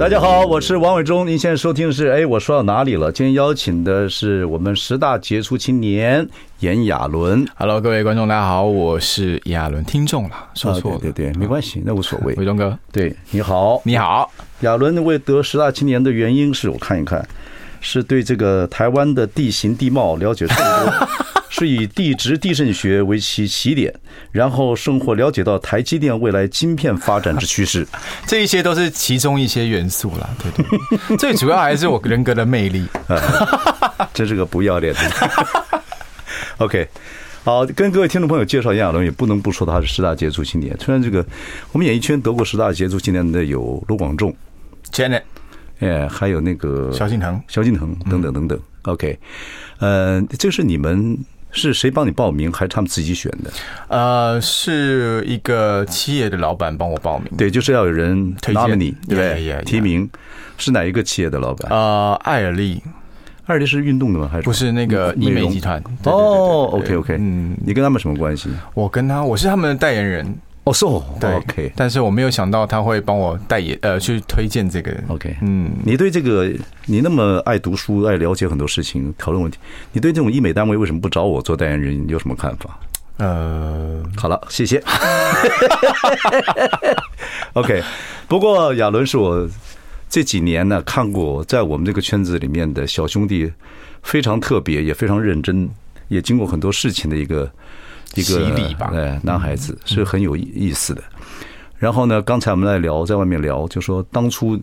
大家好，我是王伟忠。您现在收听的是，哎，我说到哪里了？今天邀请的是我们十大杰出青年炎亚纶。Hello，各位观众，大家好，我是亚纶。听众了，说错了，对对对，没关系，那无所谓。伟忠哥，对，你好，你好。亚纶为得十大青年的原因是我看一看，是对这个台湾的地形地貌了解甚多。是以地质地震学为其起点，然后生活了解到台积电未来晶片发展之趋势，这一些都是其中一些元素啦。对对，最主要还是我人格的魅力。真是个不要脸的。OK，好，跟各位听众朋友介绍炎亚纶，也不能不说他是十大杰出青年。虽然这个我们演艺圈得过十大杰出青年的有卢广仲、Janet，哎，还有那个萧敬腾、萧敬腾等等等等。OK，呃，这是你们。是谁帮你报名，还是他们自己选的？呃，是一个企业的老板帮我报名。对，就是要有人推荐你，对提名是哪一个企业的老板？呃，艾尔丽，艾尔丽是运动的吗？还是不是那个医美集团？哦，OK OK，嗯，你跟他们什么关系？我跟他，我是他们的代言人。哦，是哦，对，OK，但是我没有想到他会帮我代言，呃，去推荐这个，OK，嗯，你对这个你那么爱读书，爱了解很多事情，讨论问题，你对这种医美单位为什么不找我做代言人？你有什么看法？呃，好了，谢谢。OK，不过亚伦是我这几年呢看过，在我们这个圈子里面的小兄弟，非常特别，也非常认真，也经过很多事情的一个。一个哎，男孩子是很有意思的。然后呢，刚才我们在聊，在外面聊，就说当初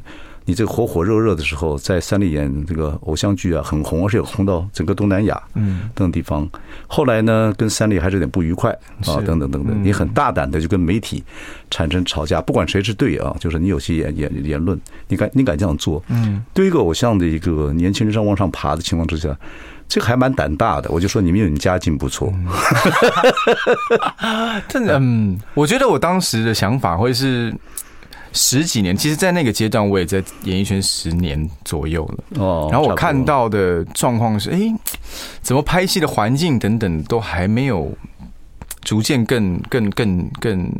你这个火火热热的时候，在三立演这个偶像剧啊，很红，而且红到整个东南亚，嗯，等地方。后来呢，跟三立还是有点不愉快啊，等等等等。你很大胆的就跟媒体产生吵架，不管谁是对啊，就是你有些言言言论，你敢你敢这样做？嗯，对一个偶像的一个年轻人上往上爬的情况之下。这个还蛮胆大的，我就说你们有你家境不错。真的，嗯，我觉得我当时的想法会是十几年，其实，在那个阶段，我也在演艺圈十年左右了。哦，然后我看到的状况是，哎，怎么拍戏的环境等等都还没有逐渐更更更更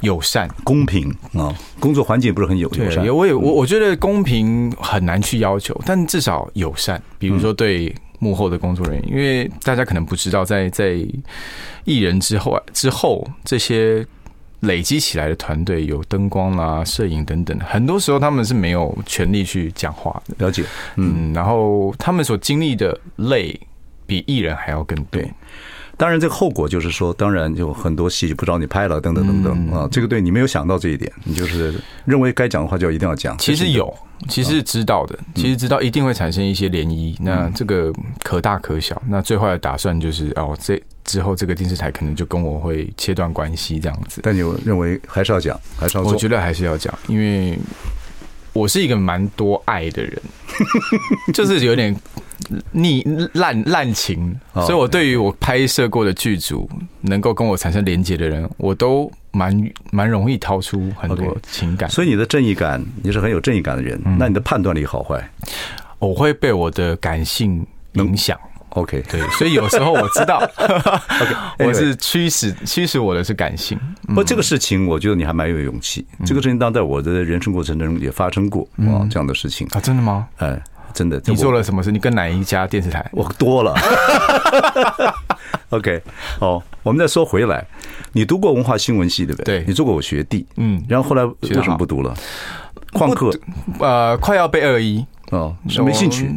友善、公平啊，工作环境不是很友友善。我也我我觉得公平很难去要求，但至少友善，比如说对。幕后的工作人员，因为大家可能不知道在，在在艺人之后啊之后，这些累积起来的团队有灯光啦、摄影等等，很多时候他们是没有权利去讲话的。了解，嗯，然后他们所经历的累比艺人还要更多。当然，这个后果就是说，当然有很多戏就不找你拍了，等等等等啊。这个对你没有想到这一点，你就是认为该讲的话就一定要讲。其实有，其实知道的，其实知道一定会产生一些涟漪。那这个可大可小。那最坏的打算就是哦，这之后这个电视台可能就跟我会切断关系这样子。但你认为还是要讲，还是要？我觉得还是要讲，因为我是一个蛮多爱的人，就是有点。逆滥滥情，所以我对于我拍摄过的剧组能够跟我产生连结的人，我都蛮蛮容易掏出很多情感。所以你的正义感，你是很有正义感的人。那你的判断力好坏？我会被我的感性影响。OK，对，所以有时候我知道，OK，我是驱使驱使我的是感性。不过这个事情，我觉得你还蛮有勇气。这个事情当在我的人生过程中也发生过啊，这样的事情啊，真的吗？哎。真的，你做了什么事？你跟哪一家电视台？我多了。OK，哦，我们再说回来，你读过文化新闻系对不对？对，你做过我学弟，嗯，然后后来为什么不读了？旷课，呃，快要被二一哦，没兴趣。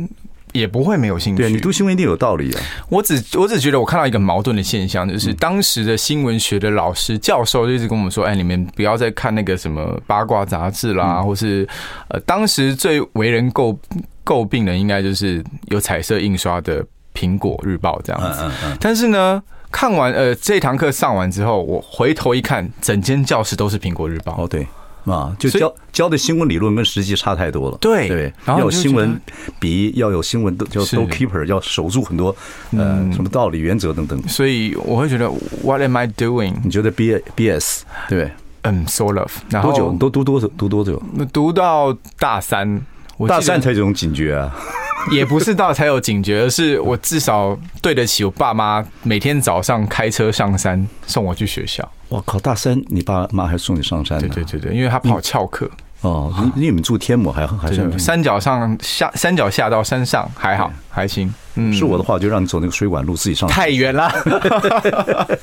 也不会没有兴趣。对，你读新闻一定有道理啊！我只我只觉得我看到一个矛盾的现象，就是当时的新闻学的老师教授就一直跟我们说：“哎，你们不要再看那个什么八卦杂志啦，或是呃，当时最为人诟诟病的，应该就是有彩色印刷的《苹果日报》这样子。但是呢，看完呃这堂课上完之后，我回头一看，整间教室都是《苹果日报》。哦，对。啊，就教教的新闻理论跟实际差太多了。对对，要有新闻比，要有新闻都叫 doorkeeper，要守住很多呃什么道理、原则等等。所以我会觉得 What am I doing？你觉得 B B S 对？嗯，sort of。然后多久？都读多久？读多久？那读到大三，大三才有这种警觉啊。也不是到才有警觉，而是我至少对得起我爸妈每天早上开车上山送我去学校。我靠，大山你爸妈还送你上山？对对对对，因为他跑翘课。哦，你你们住天母还还是山脚上下山脚下到山上还好还行。嗯，是我的话就让你走那个水管路自己上。太远了。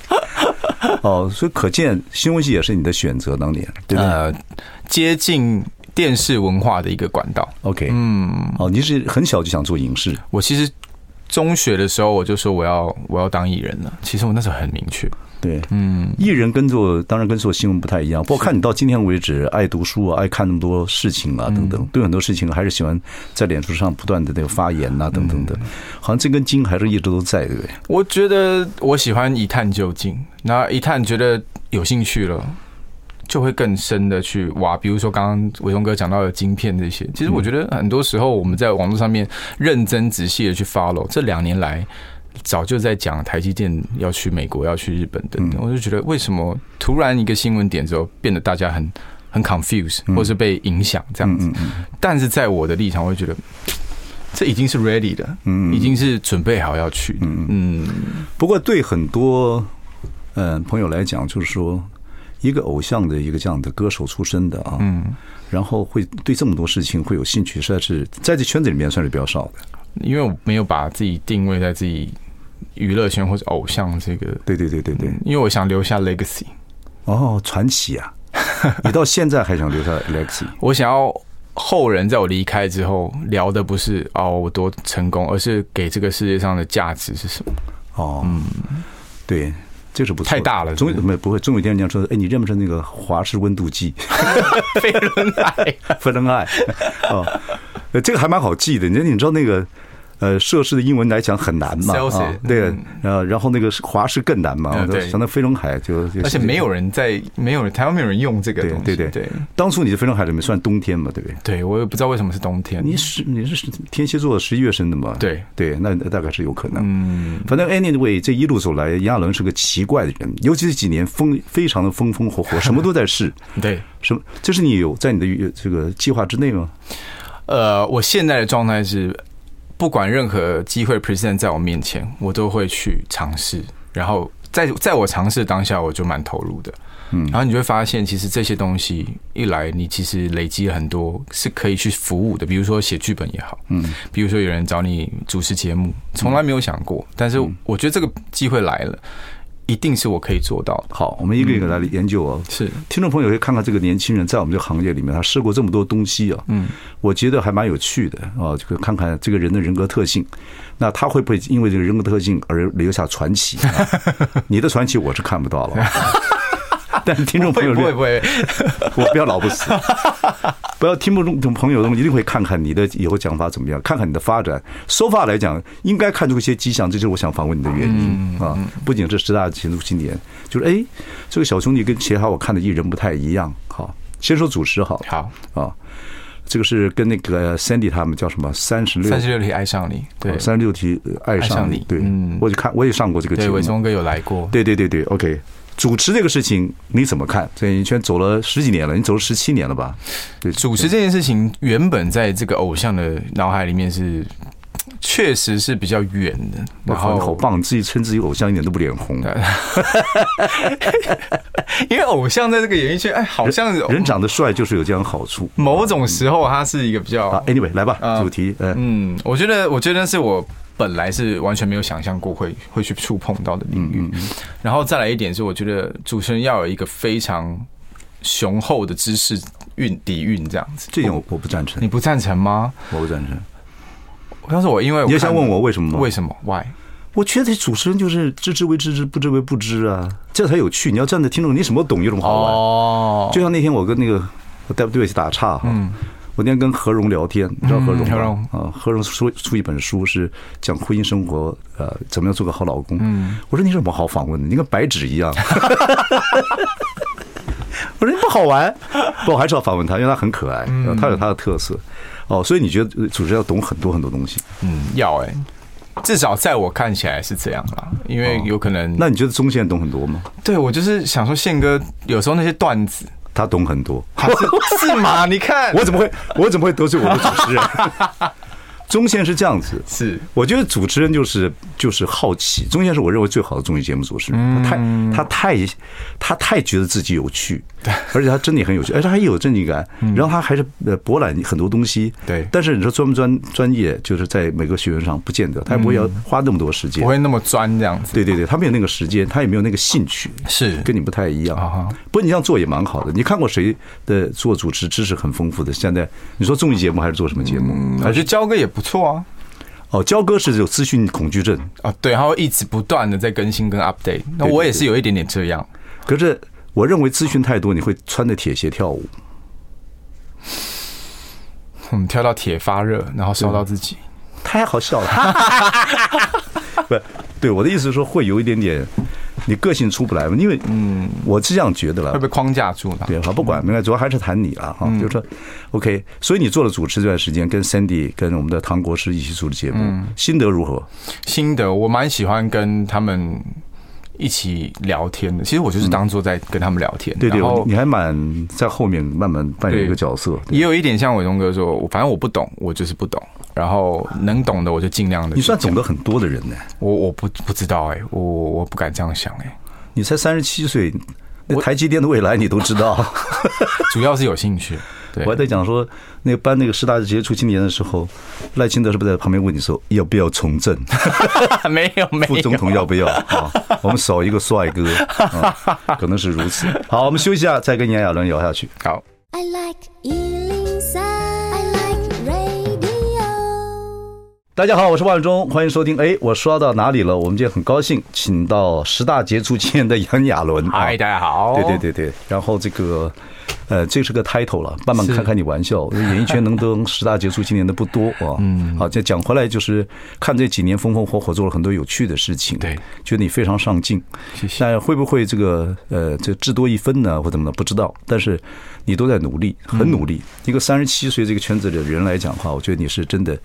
哦，所以可见新闻系也是你的选择当年，对不对？呃，接近。电视文化的一个管道，OK，嗯，哦，你是很小就想做影视？我其实中学的时候我就说我要我要当艺人了。其实我那时候很明确，对，嗯，艺人跟做当然跟做新闻不太一样。不过看你到今天为止，爱读书啊，爱看那么多事情啊，等等，对很多事情还是喜欢在脸书上不断的那个发言啊，等等的，好像这根筋还是一直都在，对不对？我觉得我喜欢一探究竟，那一探觉得有兴趣了。就会更深的去挖，比如说刚刚伟忠哥讲到的晶片这些，其实我觉得很多时候我们在网络上面认真仔细的去 follow，这两年来早就在讲台积电要去美国、要去日本等等，我就觉得为什么突然一个新闻点之后变得大家很很 confused，或是被影响这样子？但是在我的立场，我会觉得这已经是 ready 的，嗯，已经是准备好要去，嗯嗯。不过对很多嗯朋友来讲，就是说。一个偶像的一个这样的歌手出身的啊，嗯，然后会对这么多事情会有兴趣，实在是在这圈子里面算是比较少的。因为我没有把自己定位在自己娱乐圈或者偶像这个，对对对对对，因为我想留下 legacy。哦，传奇啊！你到现在还想留下 legacy？我想要后人在我离开之后聊的不是哦我多成功，而是给这个世界上的价值是什么？哦，嗯，对。这是不错，太大了。总有没不会，总有一天人家说：“哎，你认不认那个华氏温度计？” 飞轮爱，飞轮爱。哦，这个还蛮好记的。你你知道那个？呃，涉事的英文来讲很难嘛，对，呃，然后那个华氏更难嘛，像那飞轮海就，而且没有人在，没有人台湾没有人用这个东西，对对对。当初你的飞轮海里面算冬天嘛，对不对？对，我也不知道为什么是冬天。你是你是天蝎座十一月生的嘛？对对，那大概是有可能。嗯，反正 anyway，这一路走来，炎亚纶是个奇怪的人，尤其是几年风非常的风风火火，什么都在试。对，什么？这是你有在你的这个计划之内吗？呃，我现在的状态是。不管任何机会 present 在我面前，我都会去尝试。然后在在我尝试当下，我就蛮投入的。嗯，然后你就会发现，其实这些东西一来，你其实累积了很多是可以去服务的。比如说写剧本也好，嗯，比如说有人找你主持节目，从来没有想过，但是我觉得这个机会来了。一定是我可以做到的。好，我们一个一个来研究哦。是，听众朋友可以看看这个年轻人在我们这个行业里面，他试过这么多东西啊。嗯，我觉得还蛮有趣的啊，这个看看这个人的人格特性。那他会不会因为这个人格特性而留下传奇？你的传奇我是看不到了。但是听众朋友，不会不会，我不要老不死，不要听不众朋友，一定会看看你的以后讲法怎么样，看看你的发展。说法来讲，应该看出一些迹象，这就是我想访问你的原因啊。不仅是十大前途青年，就是哎，这个小兄弟跟其他我看的艺人不太一样。好，先说主持好，好啊，这个是跟那个 Sandy 他们叫什么？三十六，三十六题爱上你，对，三十六题爱上你，对，我就看我也上过这个节目，伟忠哥有来过，对对对对，OK。主持这个事情你怎么看？在演艺圈走了十几年了，你走了十七年了吧？对，主持这件事情原本在这个偶像的脑海里面是，确实是比较远的。然后好棒，自己称自己偶像一点都不脸红。因为偶像在这个演艺圈，哎，好像人长得帅就是有这样好处。某种时候，他是一个比较。Anyway，来吧，主题。嗯，我觉得，我觉得是我。本来是完全没有想象过会会去触碰到的领域，然后再来一点是，我觉得主持人要有一个非常雄厚的知识蕴底蕴这样子。这点我我不赞成，你不赞成吗？我不赞成。当时我因为我你也想问我为什么吗？为什么？Why？我觉得主持人就是知之为知之，不知为不知啊，这才有趣。你要站在听众，你什么懂有什么好玩。哦，就像那天我跟那个我对不起打岔哈。我那天跟何荣聊天，你知道何荣吗？啊，何荣出出一本书，是讲婚姻生活，呃，怎么样做个好老公。嗯，我说你有什么好访问的？你跟白纸一样。我说你不好玩，不，我还是要访问他，因为他很可爱，他有他的特色。哦，所以你觉得主持人要懂很多很多东西？嗯，要哎、欸，至少在我看起来是这样啦。因为有可能，那你觉得宗宪懂很多吗？对，我就是想说，宪哥有时候那些段子，他懂很多，是，是吗？你看，我怎么会，我怎么会得罪我的主持人？中线是这样子，是。我觉得主持人就是就是好奇。中线是我认为最好的综艺节目主持人，他太他太他太觉得自己有趣，对，而且他真的很有趣，而且他还有正经感，然后他还是呃博览很多东西，对。但是你说专不专专业，就是在每个学问上不见得，他也不会要花那么多时间，不会那么专这样子。对对对，他没有那个时间，他也没有那个兴趣，是跟你不太一样。不过你这样做也蛮好的。你看过谁的做主持知识很丰富的？现在你说综艺节目还是做什么节目？还是焦哥也。不错啊，哦，焦哥是有资讯恐惧症啊，对，他会一直不断的在更新跟 update。那我也是有一点点这样，可是我认为资讯太多，你会穿着铁鞋跳舞。我们跳到铁发热，然后烧到自己，太好笑了。不，对，我的意思是说，会有一点点。你个性出不来嘛？因为嗯，我是这样觉得了，会被框架住了。对，好，不管，没关系，主要还是谈你了哈。就是说，OK，所以你做了主持这段时间，跟 Sandy 跟我们的唐国师一起做的节目，心得如何？心得，我蛮喜欢跟他们一起聊天的。其实我就是当做在跟他们聊天。对对，你还蛮在后面慢慢扮演一个角色，也有一点像伟东哥说，反正我不懂，我就是不懂。然后能懂的我就尽量的。你算懂得很多的人呢？我我不不知道哎，我我不敢这样想哎。你才三十七岁，那台积电的未来你都知道。主要是有兴趣。对，我还在讲说，那个颁那个十大杰出青年的时候，赖清德是不是在旁边问你说要不要从政？没有 没有。副总统要不要啊？我们少一个帅哥，可能是如此。好，我们休息一下，再跟炎亚纶聊下去。好。大家好，我是万忠，欢迎收听。哎，我刷到哪里了？我们今天很高兴，请到十大杰出青年的杨亚伦。嗨，大家好。对对对对，然后这个，呃，这是个 title 了，慢慢开开你玩笑。演艺圈能登十大杰出青年的不多啊。嗯。好，再讲回来，就是看这几年风风火火做了很多有趣的事情。对，觉得你非常上进。谢谢。但会不会这个呃，这至多一分呢，或怎么的？不知道。但是你都在努力，很努力。一个三十七岁这个圈子的人来讲的话，我觉得你是真的。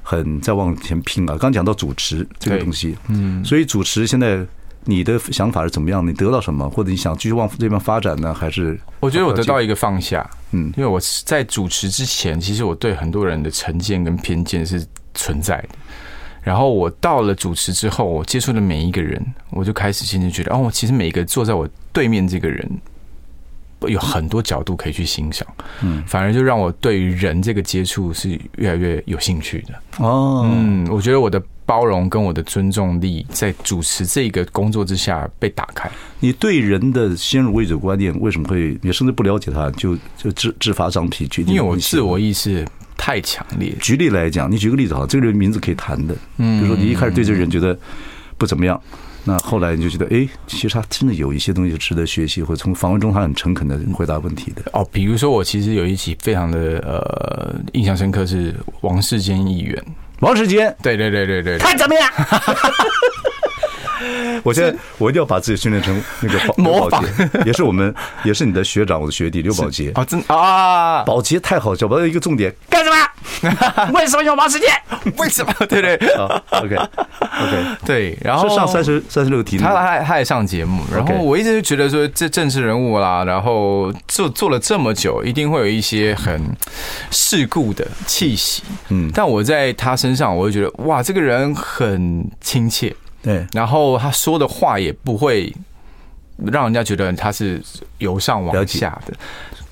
很在往前拼啊！刚讲到主持这个东西，嗯，所以主持现在你的想法是怎么样？你得到什么，或者你想继续往这边发展呢？还是我觉得我得到一个放下，嗯，因为我在主持之前，其实我对很多人的成见跟偏见是存在的。然后我到了主持之后，我接触的每一个人，我就开始渐渐觉得，哦，其实每一个坐在我对面这个人。有很多角度可以去欣赏，嗯，反而就让我对于人这个接触是越来越有兴趣的哦。嗯，我觉得我的包容跟我的尊重力在主持这个工作之下被打开。你对人的先入为主观念为什么会？你甚至不了解他，就就自自发张皮决定？因为我自我意识太强烈。举例来讲，你举个例子哈，这个人名字可以谈的，嗯，比如说你一开始对这个人觉得不怎么样。那后来你就觉得，哎，其实他真的有一些东西值得学习，或者从访问中他很诚恳的回答问题的。哦，比如说我其实有一集非常的呃印象深刻，是王世坚议员。王世坚，对对对对对，他怎么样？我现在我一定要把自己训练成那个刘宝杰，也是我们，也是你的学长，我的学弟刘宝杰啊，真啊，宝杰太好笑，把一个重点干？为什么要王世坚？为什么？对对，OK OK，对，然后上三十三十六题，他他他也上节目，然后我一直就觉得说这政治人物啦，然后做做了这么久，一定会有一些很世故的气息，嗯，但我在他身上，我就觉得哇，这个人很亲切。对，然后他说的话也不会让人家觉得他是由上往下的，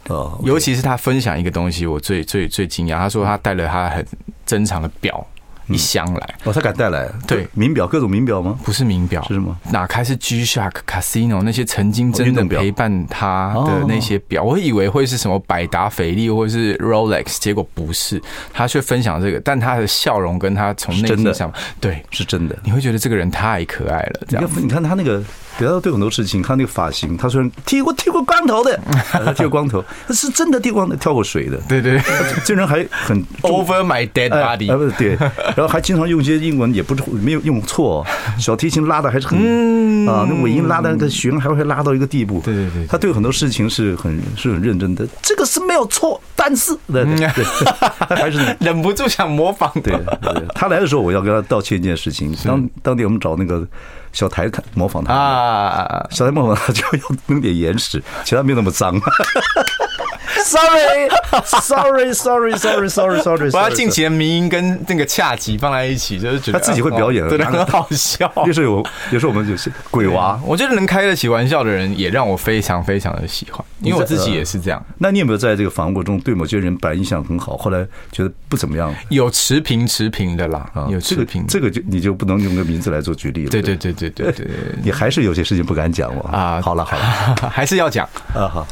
哦，尤其是他分享一个东西，我最最最惊讶。他说他带了他很珍藏的表。一箱来哦，他敢带来？对，名表，各种名表吗？不是名表，是什么？哪开是 G-Shock Casino 那些曾经真的陪伴他的那些表，我以为会是什么百达翡丽或者是 Rolex，结果不是，他却分享这个，但他的笑容跟他从内心上，对，是真的，你会觉得这个人太可爱了。这样，你看他那个。不要对很多事情，看那个发型，他说剃过剃过光头的，他 剃过光头，他是真的剃光的，跳过水的。对对，这人还很 over my dead body。啊不是对，然后还经常用一些英文，也不是没有用错，小提琴拉的还是很啊，那尾音拉的那个弦还会拉到一个地步。对对对，他对很多事情是很是很认真的，这个是没有错，但是对 对，他还是忍不住想模仿。对，他来的时候我要跟他道歉一件事情，当当地我们找那个。小台看模仿他。啊，小台模仿他就要弄点眼屎，其他没有那么脏。Sorry，Sorry，Sorry，Sorry，Sorry，Sorry，把他近期的迷音跟那个恰吉放在一起，就是觉得他自己会表演，对，很好笑。有时候有，有时候我们就是鬼娃。我觉得能开得起玩笑的人，也让我非常非常的喜欢，因为我自己也是这样。那你有没有在这个访问过程中对某些人本来印象很好，后来觉得不怎么样？有持平持平的啦，有持平，这个就你就不能用个名字来做举例了。对对对对对对，你还是有些事情不敢讲我。啊，好了好了，还是要讲啊好。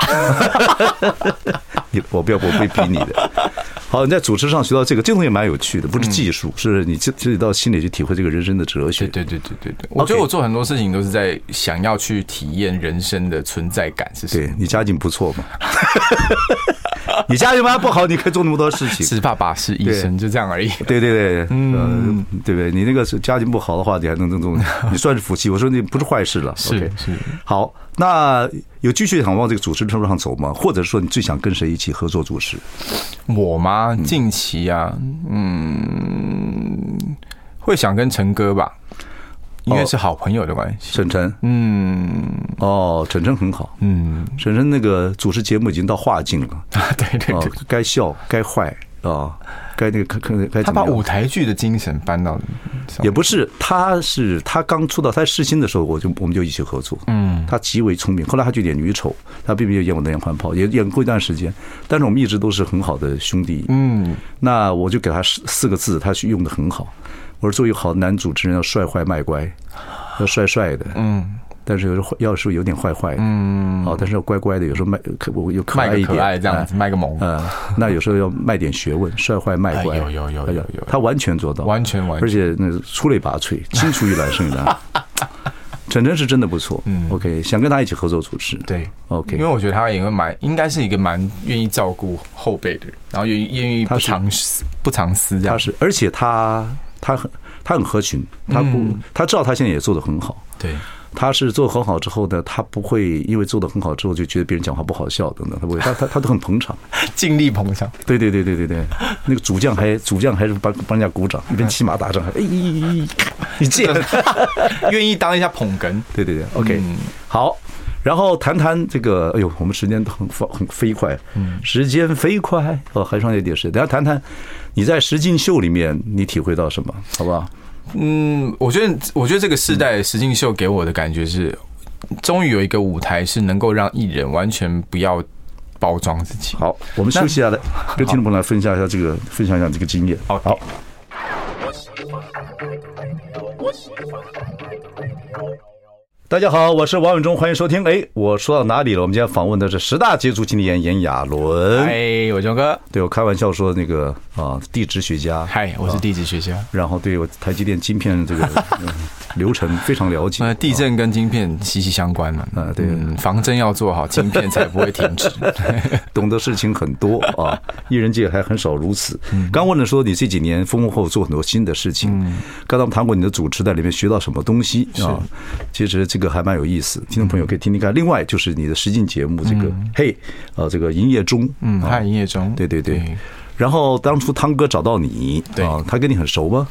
你我不要，我不会逼你的。好，你在主持上学到这个，这个东西蛮有趣的，不是技术，是你自自己到心里去体会这个人生的哲学。对对对对对，我觉得我做很多事情都是在想要去体验人生的存在感，是什么？对，你家境不错嘛？你家境嘛不好，你可以做那么多事情。是爸爸是医生，就这样而已。对对对，嗯，对不对？你那个是家庭不好的话，你还能这种，你算是福气。我说你不是坏事了。是是。好，那有继续想往这个主持之路上走吗？或者说你最想跟谁一起合作主持？我吗？近期啊，嗯，会想跟陈哥吧。因为是好朋友的关系，沈晨，嗯，哦，沈晨很好，嗯，沈晨那个主持节目已经到化境了，对对对，该笑该坏啊，该那个该该，他把舞台剧的精神搬到，也不是，他是他刚出道，他试新的时候，我就我们就一起合作，嗯，他极为聪明，后来他就演女丑，他并没有演我的连环炮，也演过一段时间，但是我们一直都是很好的兄弟，嗯，那我就给他四四个字，他去用的很好。我说，做一个好男主持人，要帅坏卖乖，要帅帅的，嗯，但是有时候要是有点坏坏的，嗯，好，但是要乖乖的，有时候卖可我又可爱一点，这样子卖个萌，嗯，那有时候要卖点学问，帅坏卖乖，有有有有有，他完全做到，完全完，而且那出类拔萃，青出于蓝胜于蓝，陈真是真的不错，嗯，OK，想跟他一起合作主持，对，OK，因为我觉得他也会蛮，应该是一个蛮愿意照顾后辈的人，然后愿意愿意不藏私不藏私这样，他是，而且他。他很他很合群，他不他知道他现在也做得很好，对，他是做得很好之后呢，他不会因为做得很好之后就觉得别人讲话不好笑等等，他不会，他他他都很捧场，尽力捧场，对对对对对对，那个主将还主将还是帮帮人家鼓掌，一边骑马打仗，哎，你这愿意当一下捧哏，对对对，OK，好。然后谈谈这个，哎呦，我们时间都很很飞快，嗯，时间飞快，哦，还剩一点时间，等下谈谈你在实境秀里面你体会到什么，好不好？嗯，我觉得，我觉得这个世代实境秀给我的感觉是，终于有一个舞台是能够让艺人完全不要包装自己。好，我们休息下来，跟听众朋友来分享一下这个，分享一下这个经验。好。好大家好，我是王永忠，欢迎收听。哎，我说到哪里了？我们今天访问的是十大杰出经理人炎亚纶。哎，我忠哥，对我开玩笑说那个啊，地质学家。嗨，我是地质学家。然后对我台积电晶片这个 流程非常了解。呃，地震跟晶片息息相关嘛。啊，对，防震要做好，晶片才不会停止。懂得事情很多啊，艺人界还很少如此。刚问了说你这几年丰丰后做很多新的事情。刚才我们谈过你的主持在里面学到什么东西啊？其实这个。这个还蛮有意思，听众朋友可以听听看。另外就是你的实境节目，这个嘿，呃，这个营业中，嗯，嗨，营业中，对对对。然后当初汤哥找到你，对啊，他跟你很熟吗？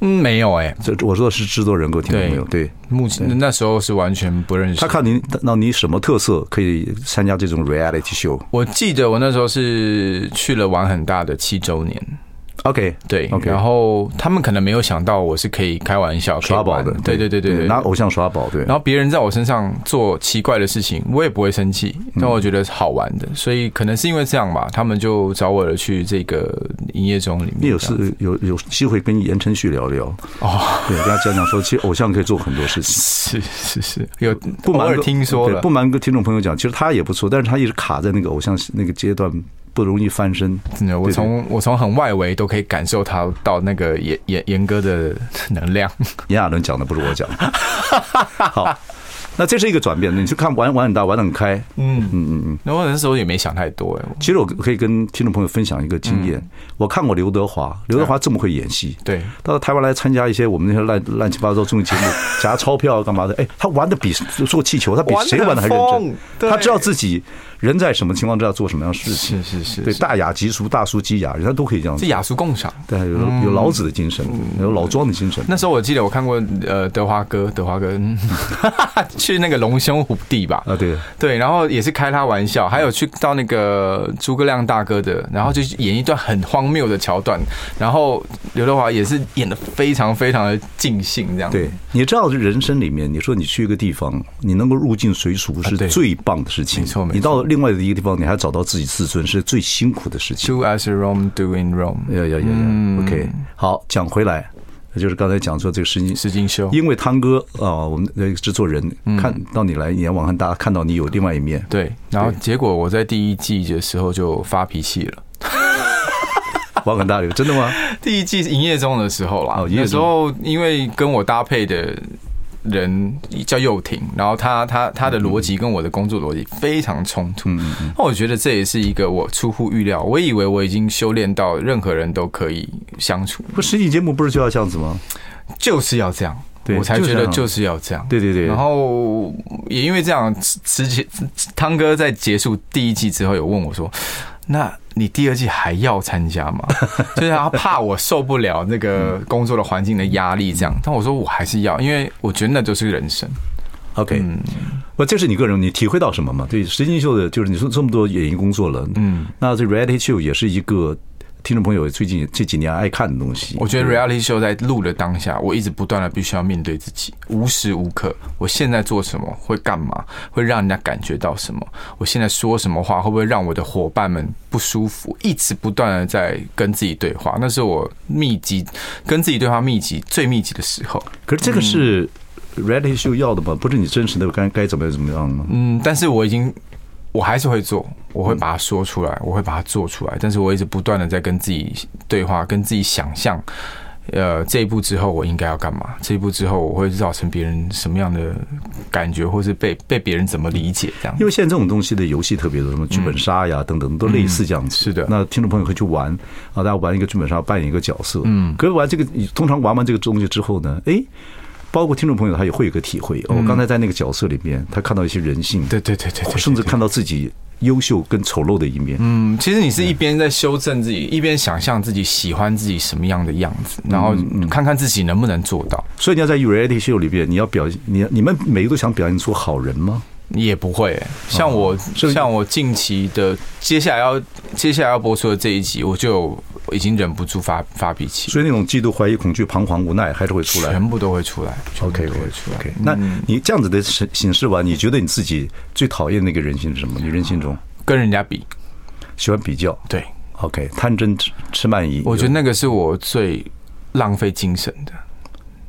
嗯，没有哎，这我说的是制作人，各位听众朋友，对，目前那时候是完全不认识。他看您，那你什么特色可以参加这种 reality show？我记得我那时候是去了玩很大的七周年。OK，对，OK，然后他们可能没有想到我是可以开玩笑耍宝的，对。对对对，拿偶像耍宝，对。然后别人在我身上做奇怪的事情，我也不会生气，但我觉得是好玩的，所以可能是因为这样吧，他们就找我了去这个营业中里面。你有事有有机会跟言承旭聊聊？哦，对，跟他讲讲说，其实偶像可以做很多事情，是是是，有不瞒听说了，不瞒跟听众朋友讲，其实他也不错，但是他一直卡在那个偶像那个阶段。不容易翻身。真的，我从我从很外围都可以感受他到那个严严严哥的能量。炎 亚纶讲的不是我讲的。好，那这是一个转变，你去看玩玩很大，玩得很开。嗯嗯嗯嗯。那我那时候也没想太多哎。其实我可以跟听众朋友分享一个经验，我看过刘德华，刘德华这么会演戏，对，到台湾来参加一些我们那些乱乱七八糟综艺节目，夹钞票干嘛的？哎，他玩的比做气球，他比谁玩的还认真。他知道自己人在什么情况之下做什么样的事情。是是是。对，大雅即俗，大俗即雅，人家都可以这样。是雅俗共赏。对，有有老子的精神，有老庄的精神。那时候我记得我看过呃德华哥，德华哥 去那个龙兄虎弟吧。啊对对，然后也是开他玩笑，还有去到那个诸葛亮大哥的，然后就演一段很荒谬的桥段，然后刘德华也是演的非常非常的尽兴这样。对，你知道人生里面，你说你去一个地方，你能够入境随俗是最棒的事情。没错没错。你到另外的一个地方，你还找到自己自尊是最辛苦的事情。Do as Rome do in Rome。呀呀呀呀！OK，好，讲回来。就是刚才讲说这个石金石金秀，因为汤哥啊，我们那个制作人看到你来演，网上大家看到你有另外一面。对，然后结果我在第一季的时候就发脾气了。网很大流，真的吗？第一季营业中的时候啦，有时候因为跟我搭配的。人叫幼婷，然后他他他的逻辑跟我的工作逻辑非常冲突。那我觉得这也是一个我出乎预料。我以为我已经修炼到任何人都可以相处。不，实际节目不是就要这样子吗？就是要这样，我才觉得就是要这样。对对对。然后也因为这样，之前汤哥在结束第一季之后有问我说：“那？”你第二季还要参加吗？就是他怕我受不了那个工作的环境的压力，这样。但我说我还是要，因为我觉得那就是人生。OK，不，这是你个人，你体会到什么吗？对，实境秀的，就是你说这么多演艺工作了，嗯，那这 Reality Show 也是一个。听众朋友最近这几年爱看的东西，我觉得 reality show 在录的当下，我一直不断的必须要面对自己，无时无刻，我现在做什么，会干嘛，会让人家感觉到什么，我现在说什么话，会不会让我的伙伴们不舒服，一直不断的在跟自己对话，那是我密集跟自己对话密集最密集的时候。可是这个是 reality show 要的吧？不是你真实的该该怎么样怎么样吗？嗯，但是我已经。我还是会做，我会把它说出来，我会把它做出来。但是我一直不断的在跟自己对话，跟自己想象，呃，这一步之后我应该要干嘛？这一步之后我会造成别人什么样的感觉，或是被被别人怎么理解？这样。因为现在这种东西的游戏特别多，什么剧本杀呀等等，都类似这样子。是的。那听众朋友可以去玩啊，大家玩一个剧本杀，扮演一个角色。嗯。可是玩这个，通常玩完这个东西之后呢，哎。包括听众朋友，他也会有个体会。我刚才在那个角色里面，他看到一些人性，对对对对，甚至看到自己优秀跟丑陋的一面。嗯，其实你是一边在修正自己，一边想象自己喜欢自己什么样的样子，然后看看自己能不能做到。所以你要在 reality show 里边，你要表现，你你们每个都想表现出好人吗？也不会。像我，像我近期的接下来要接下来要播出的这一集，我就。我已经忍不住发发脾气，所以那种嫉妒、怀疑、恐惧、彷徨、无奈还是会出来，全部都会出来。OK，会出来。OK，那你这样子的形形式吧，你觉得你自己最讨厌那个人性是什么？你人性中跟人家比，喜欢比较。对，OK，贪嗔痴痴慢疑，我觉得那个是我最浪费精神的。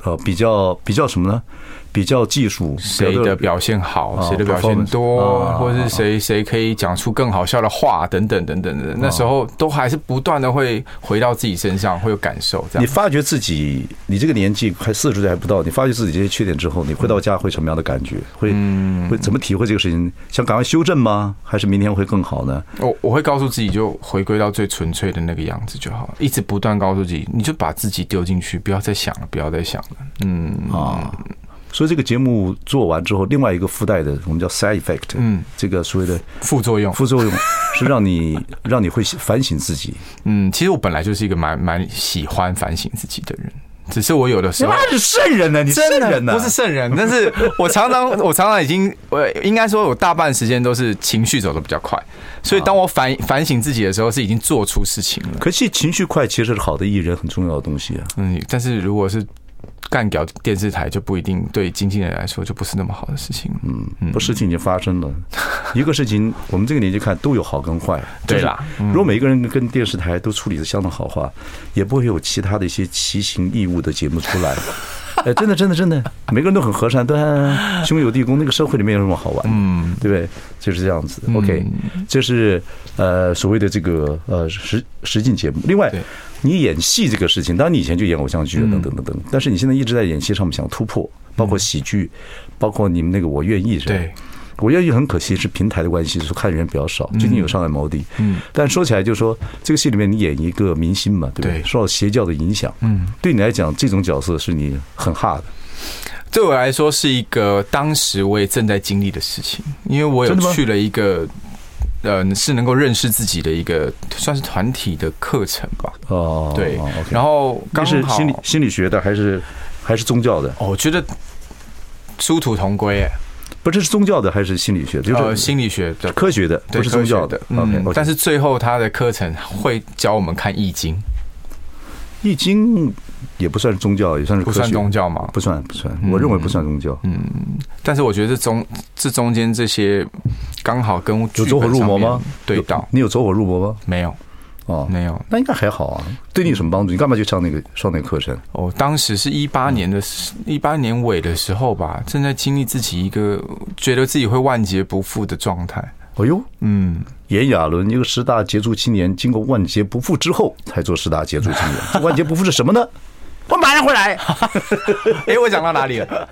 呃，比较比较什么呢？比较技术，谁的表现好，谁的表现多，或者是谁谁可以讲出更好笑的话，等等等等的。那时候都还是不断的会回到自己身上，会有感受。这样，你发觉自己，你这个年纪还四十岁还不到，你发觉自己这些缺点之后，你回到家会什么样的感觉？会会怎么体会这个事情？想赶快修正吗？还是明天会更好呢？我我会告诉自己，就回归到最纯粹的那个样子就好，一直不断告诉自己，你就把自己丢进去，不要再想了，不要再想了。嗯啊。所以这个节目做完之后，另外一个附带的，我们叫 side effect，嗯，这个所谓的副作用，副作用是让你 让你会反省自己。嗯，其实我本来就是一个蛮蛮喜欢反省自己的人，只是我有的时候你是圣人呢，你圣人呢？不是圣人，但是我常常我常常已经，我应该说，我大半时间都是情绪走的比较快，所以当我反反省自己的时候，是已经做出事情了。可是情绪快其实是好的艺人很重要的东西啊。嗯，但是如果是。干掉电视台就不一定对经纪人来说就不是那么好的事情。嗯，不，事情已经发生了。一个事情，我们这个年纪看都有好跟坏。对啦，如果每一个人跟电视台都处理的相当好话，也不会有其他的一些奇形异物的节目出来。哎，真的，真的，真的，每个人都很和善，对，兄友弟恭，那个社会里面有什么好玩？嗯，对不对？就是这样子。OK，这是呃所谓的这个呃实实境节目。另外。你演戏这个事情，当然你以前就演偶像剧了，等等等等。但是你现在一直在演戏上面想突破，包括喜剧，包括你们那个我愿意是吧？对。我愿意很可惜是平台的关系，说看的人比较少。最近有上海毛弟，嗯，但说起来就是说，这个戏里面你演一个明星嘛，对不对？受到邪教的影响，嗯，对你来讲，这种角色是你很哈的。对我来说是一个当时我也正在经历的事情，因为我有去了一个，呃，是能够认识自己的一个算是团体的课程吧。哦，对，然后刚是心理心理学的还是还是宗教的？哦，我觉得殊途同归。不，这是宗教的还是心理学？就是心理学的、科学的，不是宗教的。OK，，但是最后他的课程会教我们看《易经》。《易经》也不算是宗教，也算是不算宗教嘛？不算，不算。我认为不算宗教。嗯，但是我觉得这中这中间这些刚好跟有走火入魔吗？对到，你有走火入魔吗？没有。哦，没有，那应该还好啊。对你有什么帮助？你干嘛去上那个上那个课程？哦，当时是一八年的，一八年尾的时候吧，正在经历自己一个觉得自己会万劫不复的状态。哎呦，嗯，炎亚纶一个十大杰出青年，经过万劫不复之后，才做十大杰出青年。万劫不复是什么呢？我马上回来。哎，我讲到哪里了？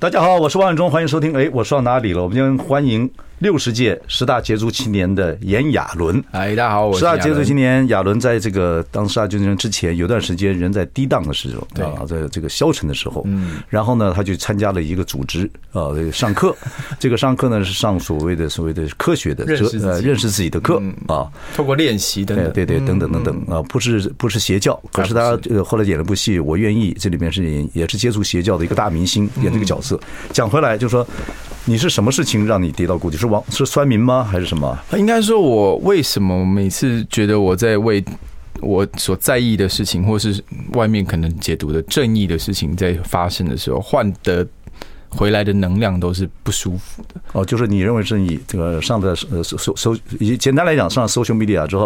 大家好，我是王万忠，欢迎收听。哎，我说到哪里了？我们今天欢迎。六十届十大杰出青年的炎亚纶，哎，大家好，我是十大杰出青年亚纶，在这个当十大杰出青年之前，有段时间人在低档的时候，对。啊，在这个消沉的时候，嗯，然后呢，他就参加了一个组织啊，这个上课，这个上课呢是上所谓的所谓的科学的，认识呃认识自己的课啊，透过练习等等，对对等等等等啊，不是不是邪教，可是他后来演了部戏，我愿意，这里面是演也是接触邪教的一个大明星演这个角色，讲回来就是说。你是什么事情让你跌到谷底？是王是酸民吗？还是什么？应该说，我为什么每次觉得我在为我所在意的事情，或是外面可能解读的正义的事情在发生的时候，换得回来的能量都是不舒服的？哦，就是你认为正义这个上的呃搜搜搜，简单来讲，上 social media 之后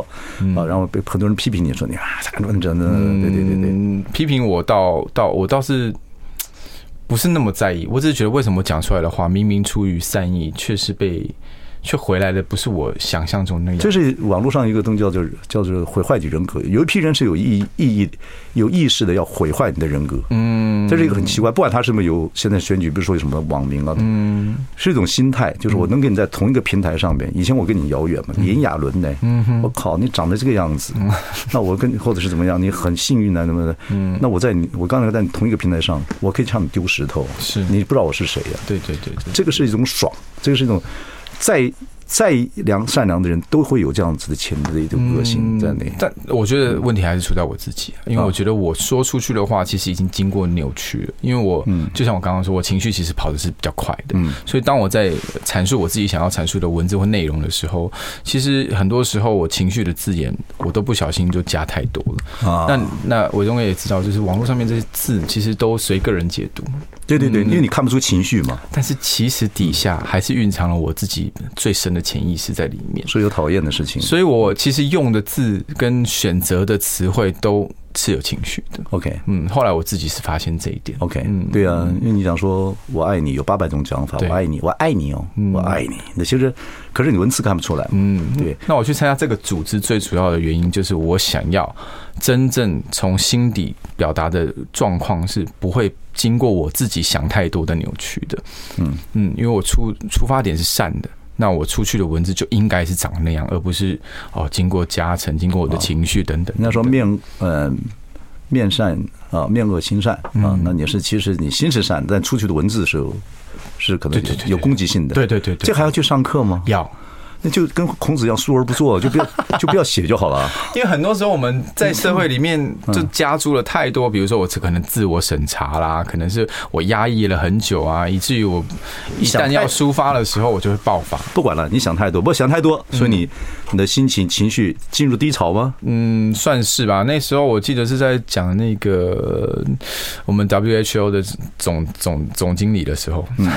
啊，然后被很多人批评你说你啊，咋怎么着呢？对对对对，批评我到到我倒是。不是那么在意，我只是觉得为什么讲出来的话，明明出于善意，却是被却回来的不是我想象中那样。这是网络上一个东西叫做叫做毁坏你人格，有一批人是有意意义、有意识的要毁坏你的人格。嗯，这是一个很奇怪，不管他是不是有现在选举，比如说有什么网民啊，嗯，是一种心态，就是我能跟你在同一个平台上面。以前我跟你遥远嘛，炎亚纶呢？嗯，我靠，你长得这个样子，那我跟或者是怎么样？你很幸运啊，怎么的？嗯，那我在你我刚才在你同一个平台上，我可以向你丢石头，是你不知道我是谁呀？对对对对，这个是一种爽，这个是一种。再再良善良的人都会有这样子的潜的一种个性在内，但我觉得问题还是出在我自己，因为我觉得我说出去的话其实已经经过扭曲了，因为我就像我刚刚说，我情绪其实跑的是比较快的，所以当我在阐述我自己想要阐述的文字或内容的时候，其实很多时候我情绪的字眼我都不小心就加太多了。那那我永远也知道，就是网络上面这些字其实都随个人解读。对对对，因为你看不出情绪嘛。但是其实底下还是蕴藏了我自己最深的潜意识在里面，所以有讨厌的事情。所以我其实用的字跟选择的词汇都是有情绪的。OK，嗯，后来我自己是发现这一点。OK，嗯，对啊，因为你讲说我爱你有八百种讲法，我爱你，我爱你哦，我爱你。那其实可是你文字看不出来。嗯，对。那我去参加这个组织最主要的原因就是我想要真正从心底表达的状况是不会。经过我自己想太多的扭曲的，嗯嗯，因为我出出发点是善的，那我出去的文字就应该是长那样，而不是哦经过加成，经过我的情绪等等。那说面呃面善啊，面恶心善啊，那你是其实你心是善，但出去的文字是是可能有攻击性的。对对对，这还要去上课吗？要。那就跟孔子一样，述而不作，就不要就不要写就好了。因为很多时候我们在社会里面就加注了太多，比如说我可能自我审查啦，可能是我压抑了很久啊，以至于我一旦要抒发的时候，我就会爆发。不管了，你想太多，不想太多，所以你你的心情情绪进入低潮吗？嗯，算是吧。那时候我记得是在讲那个我们 WHO 的总总总经理的时候，嗯，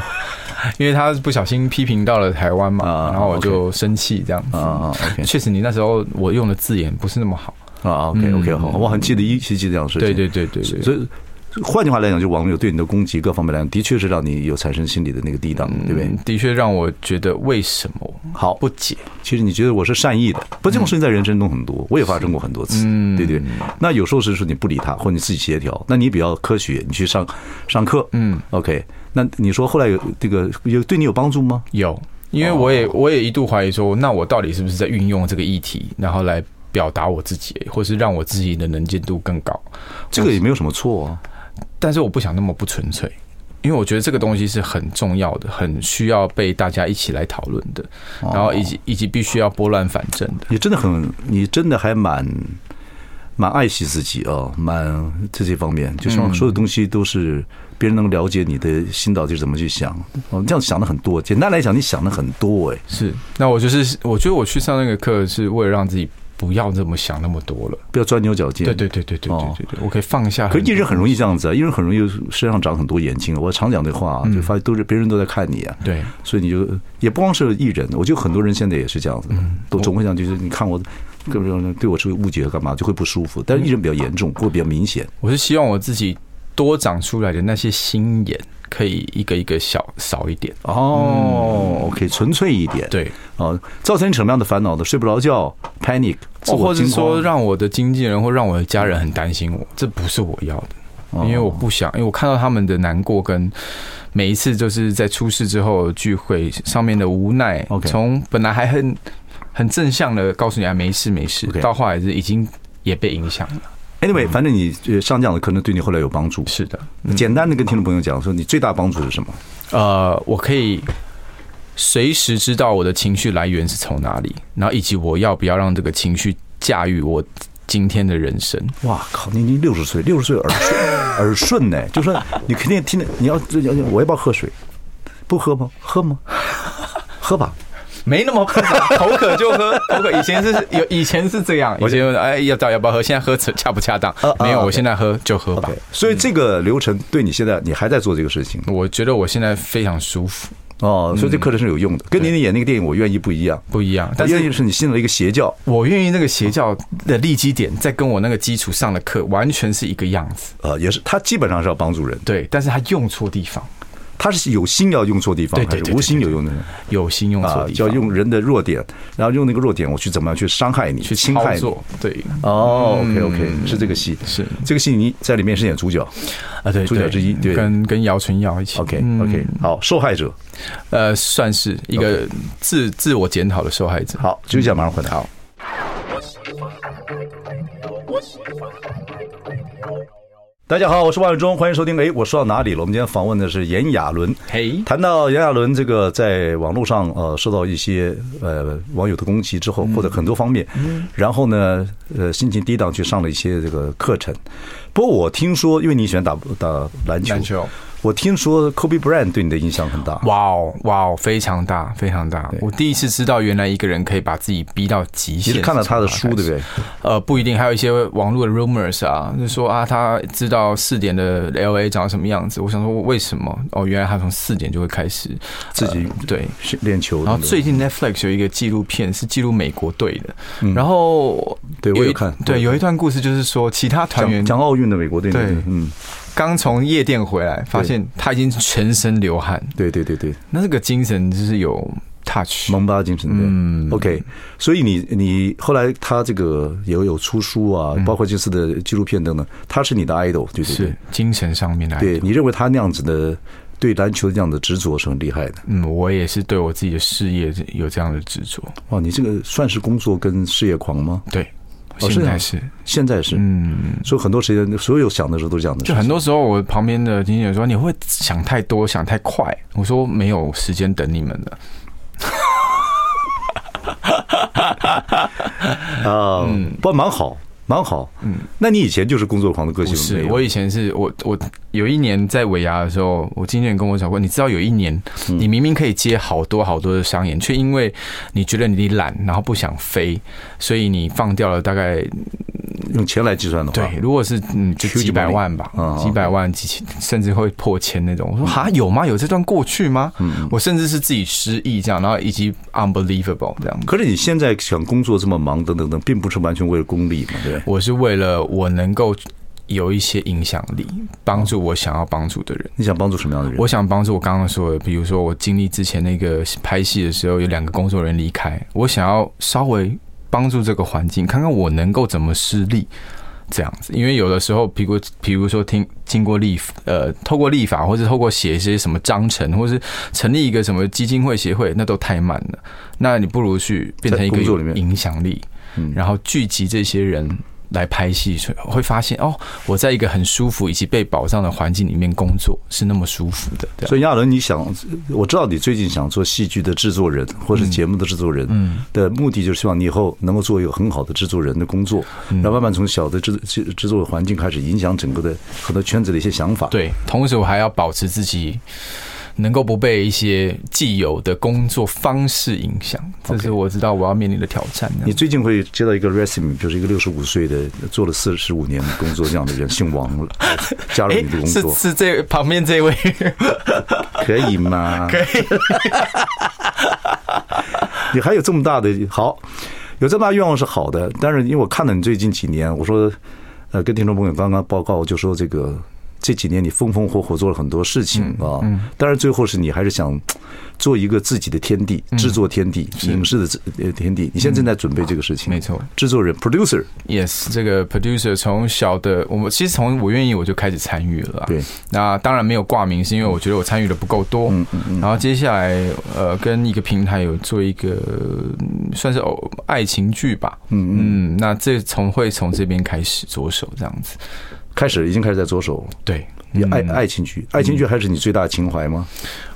因为他不小心批评到了台湾嘛。然后我就生气这样子啊，确实你那时候我用的字眼不是那么好啊。OK OK 好，我很记得依稀记得这样说。对。对对对对，所以换句话来讲，就网友对你的攻击各方面来讲，的确是让你有产生心理的那个低档，对不对？的确让我觉得为什么好不解。其实你觉得我是善意的，不，这种事情在人生中很多，我也发生过很多次，对对。那有时候是说你不理他，或你自己协调，那你比较科学，你去上上课，嗯，OK。那你说后来有这个有对你有帮助吗？有，因为我也我也一度怀疑说，那我到底是不是在运用这个议题，然后来表达我自己，或是让我自己的能见度更高？这个也没有什么错啊，但是我不想那么不纯粹，因为我觉得这个东西是很重要的，很需要被大家一起来讨论的，然后以及以及必须要拨乱反正的。你真的很，你真的还蛮。蛮爱惜自己哦，蛮这些方面，就希望所有东西都是别人能了解你的心到底怎么去想哦。这样想的很多，简单来讲，你想的很多哎。是，那我就是我觉得我去上那个课是为了让自己不要这么想那么多了，不要钻牛角尖。对对对对对对对对，我可以放下。可艺人很容易这样子啊，艺人很容易身上长很多眼睛。我常讲的话，就发现都是别人都在看你啊。对，所以你就也不光是艺人，我觉得很多人现在也是这样子，都总会讲，就是你看我。各种对我是误解干嘛就会不舒服，但是艺人比较严重，会比较明显。我是希望我自己多长出来的那些心眼可以一个一个小少一点哦，可以纯粹一点。对，哦，造成你什么样的烦恼呢？睡不着觉，panic，或者说让我的经纪人或让我的家人很担心我，这不是我要的，因为我不想，因为我看到他们的难过跟每一次就是在出事之后聚会上面的无奈。从本来还很。很正向的告诉你啊，没事没事，到后来是已经也被影响了。Anyway，反正你上这样的课能对你后来有帮助。是的，简单的跟听众朋友讲说，你最大帮助是什么？呃，我可以随时知道我的情绪来源是从哪里，然后以及我要不要让这个情绪驾驭我今天的人生。哇靠！你你六十岁，六十岁耳顺耳顺呢？就说你肯定听得，你要我要不要喝水？不喝吗？喝吗？喝吧。没那么复杂，口渴就喝，口渴。以前是有，以前是这样。以前哎，要到要不要喝？现在喝恰不恰当？没有，我现在喝就喝吧。所以这个流程对你现在你还在做这个事情，我觉得我现在非常舒服哦。所以这课程是有用的，跟你演那个电影《我愿意》不一样，不一样。但愿意是你信了一个邪教，我愿意那个邪教的立基点，在跟我那个基础上的课完全是一个样子。呃，也是，他基本上是要帮助人，对，但是他用错地方。他是有心要用错地方，还是无心有用的？有心用错地方，就要用人的弱点，然后用那个弱点，我去怎么样去伤害你，去侵害你？对，哦，OK OK，是这个戏，是这个戏，你在里面是演主角啊？对，主角之一，对，跟跟姚淳耀一起。OK OK，好，受害者，呃，算是一个自自我检讨的受害者。好，就这样，马上回来。好。大家好，我是万永忠，欢迎收听。哎，我说到哪里了？我们今天访问的是炎亚纶。嘿，谈到炎亚纶这个在网络上呃受到一些呃网友的攻击之后，或者很多方面，然后呢呃心情低档去上了一些这个课程。不过我听说，因为你喜欢打打篮球。我听说 Kobe Bryant 对你的影响很大。哇哦，哇哦，非常大，非常大。我第一次知道，原来一个人可以把自己逼到极限。你是看了他的书，对不对？呃，不一定，还有一些网络的 rumors 啊，就说啊，他知道四点的 LA 长什么样子。我想说，为什么？哦，原来他从四点就会开始自己对练球。然后最近 Netflix 有一个纪录片，是记录美国队的。然后对我有看，对，有一段故事就是说，其他团员讲奥运的美国队，对，嗯。刚从夜店回来，发现他已经全身流汗。对对对对，那这个精神就是有 touch 蒙巴精神。嗯，OK。所以你你后来他这个也有出书啊，包括这次的纪录片等等，他是你的 idol，对对对，是精神上面的。对，你认为他那样子的对篮球这样的执着是很厉害的。嗯，我也是对我自己的事业有这样的执着。哦，你这个算是工作跟事业狂吗？对。现在是，现在是，嗯，所以很多时间，所有想的时候都是这样的。就很多时候，我旁边的经纪人说：“你会想太多，想太快。”我说：“没有时间等你们的。”啊，嗯，不过蛮好。蛮好，嗯，那你以前就是工作狂的个性？是我以前是我我有一年在尾牙的时候，我经纪人跟我讲过，你知道有一年你明明可以接好多好多的商演，却因为你觉得你懒，然后不想飞，所以你放掉了大概。用钱来计算的话，对，如果是嗯，就几百万吧，几百万、几千，甚至会破千那种。我说哈，有吗？有这段过去吗？嗯，我甚至是自己失忆这样，然后以及 unbelievable 这样。可是你现在想工作这么忙，等等等，并不是完全为了功利嘛？对，我是为了我能够。有一些影响力，帮助我想要帮助的人。你想帮助什么样的人？我想帮助我刚刚说的，比如说我经历之前那个拍戏的时候，有两个工作人员离开，我想要稍微帮助这个环境，看看我能够怎么施力。这样子，因为有的时候，比如比如说听经过立呃，透过立法，或者透过写一些什么章程，或是成立一个什么基金会协会，那都太慢了。那你不如去变成一个有影响力，然后聚集这些人。来拍戏，会发现哦，我在一个很舒服以及被保障的环境里面工作是那么舒服的。所以亚伦，你想，我知道你最近想做戏剧的制作人，或是节目的制作人，嗯，的目的就是希望你以后能够做一个很好的制作人的工作，然后慢慢从小的制制制作的环境开始影响整个的很多圈子的一些想法。对，同时我还要保持自己。能够不被一些既有的工作方式影响，这是我知道我要面临的挑战。你最近会接到一个 resume，就是一个六十五岁的做了四十五年的工作这样的人，姓王了，加入你的工作。是是这旁边这位，可以吗？可以。你还有这么大的好，有这么大愿望是好的，但是因为我看了你最近几年，我说呃，跟听众朋友刚刚报告就说这个。这几年你风风火火做了很多事情啊，当然最后是你还是想做一个自己的天地，制作天地，影视的天地。你现在正在准备这个事情，没错。制作人 producer，yes，这个 producer 从小的我们其实从我愿意我就开始参与了，对。那当然没有挂名，是因为我觉得我参与的不够多。嗯嗯。然后接下来呃，跟一个平台有做一个算是偶爱情剧吧。嗯嗯。那这从会从这边开始着手这样子。开始已经开始在着手，对，你爱爱情剧，爱情剧还是你最大的情怀吗？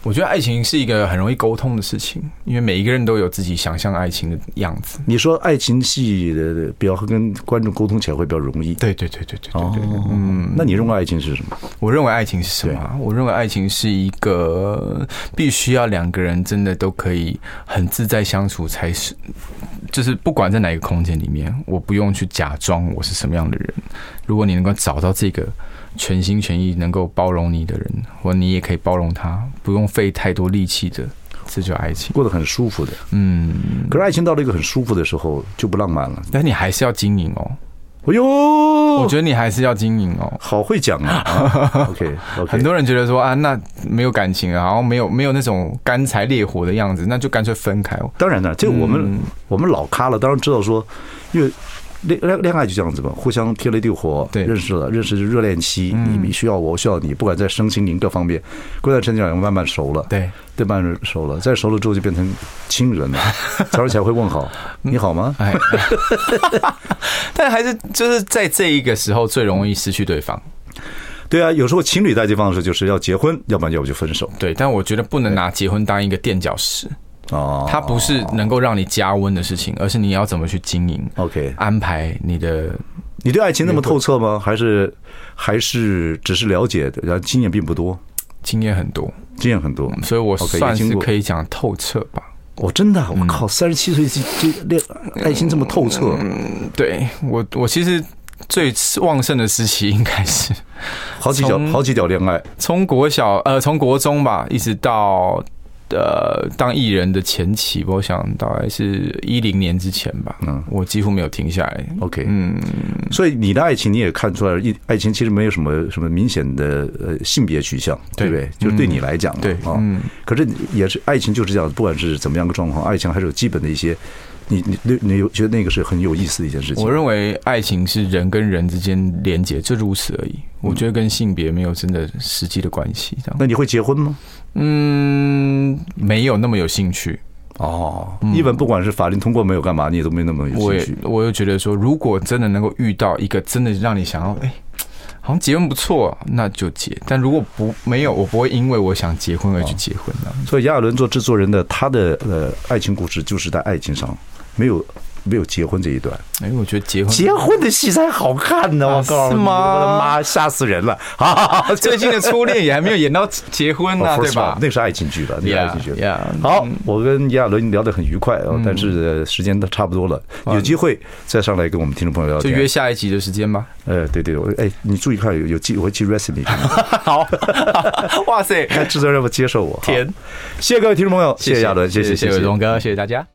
我觉得爱情是一个很容易沟通的事情，因为每一个人都有自己想象爱情的样子。你说爱情戏的比较跟观众沟通起来会比较容易，对对对对对对，嗯，那你认为爱情是什么？我认为爱情是什么？我认为爱情是一个必须要两个人真的都可以很自在相处才是，就是不管在哪一个空间里面，我不用去假装我是什么样的人。如果你能够找到这个。全心全意能够包容你的人，或你也可以包容他，不用费太多力气的，这就爱情，过得很舒服的。嗯，可是爱情到了一个很舒服的时候就不浪漫了。但你还是要经营哦。哎呦，我觉得你还是要经营哦。好会讲啊。OK，很多人觉得说啊，那没有感情啊，然后没有没有那种干柴烈火的样子，那就干脆分开哦。当然了，这个我们我们老咖了，当然知道说，因为。恋恋恋爱就这样子嘛，互相贴了地火，认识了，认识热恋期，你需要我，我需要你，不管在身心灵各方面，过段时间慢慢熟了，对，对，慢慢熟了，再熟了之后就变成亲人了，早上起来会问好，你好吗？但还是就是在这一个时候最容易失去对方。对啊，有时候情侣在这方式就是要结婚，要不然要不就分手。对，但我觉得不能拿结婚当一个垫脚石。哦，它不是能够让你加温的事情，而是你要怎么去经营。OK，安排你的，你对爱情那么透彻吗？还是还是只是了解的，然后经验并不多？经验很多，经验很多，所以我算是可以讲透彻吧。我真的，我靠，三十七岁就恋爱情这么透彻？嗯，对我，我其实最旺盛的时期应该是好几条好几条恋爱，从国小呃，从国中吧，一直到。呃，当艺人的前期，我想大概是一零年之前吧。嗯，我几乎没有停下来。OK，嗯，所以你的爱情你也看出来了，一爱情其实没有什么什么明显的呃性别取向，对不对？就是对你来讲，对啊，嗯。可是也是爱情就是这样，不管是怎么样个状况，爱情还是有基本的一些。你你你你有觉得那个是很有意思的一件事情？我认为爱情是人跟人之间连接，就如此而已。我觉得跟性别没有真的实际的关系。这样，那你会结婚吗？嗯，没有那么有兴趣哦。一本不管是法律通过没有干嘛，你也都没那么有兴趣。我又觉得说，如果真的能够遇到一个真的让你想要，哎，好像结婚不错，那就结。但如果不没有，我不会因为我想结婚而去结婚的。所以亚尔伦做制作人的，他的呃爱情故事就是在爱情上。没有没有结婚这一段，哎，我觉得结婚结婚的戏才好看呢，我告诉你，是吗？我的妈，吓死人了！好，最近的初恋也还没有演到结婚呢，对吧？那是爱情剧了，那是爱情剧。好，我跟亚伦聊得很愉快啊，但是时间都差不多了，有机会再上来跟我们听众朋友聊天，就约下一集的时间吧。呃，对对，我哎，你注意看，有有记，我会记 recipe。好，哇塞，看制作人不接受我，天，谢谢各位听众朋友，谢谢亚伦，谢谢谢谢伟东哥，谢谢大家。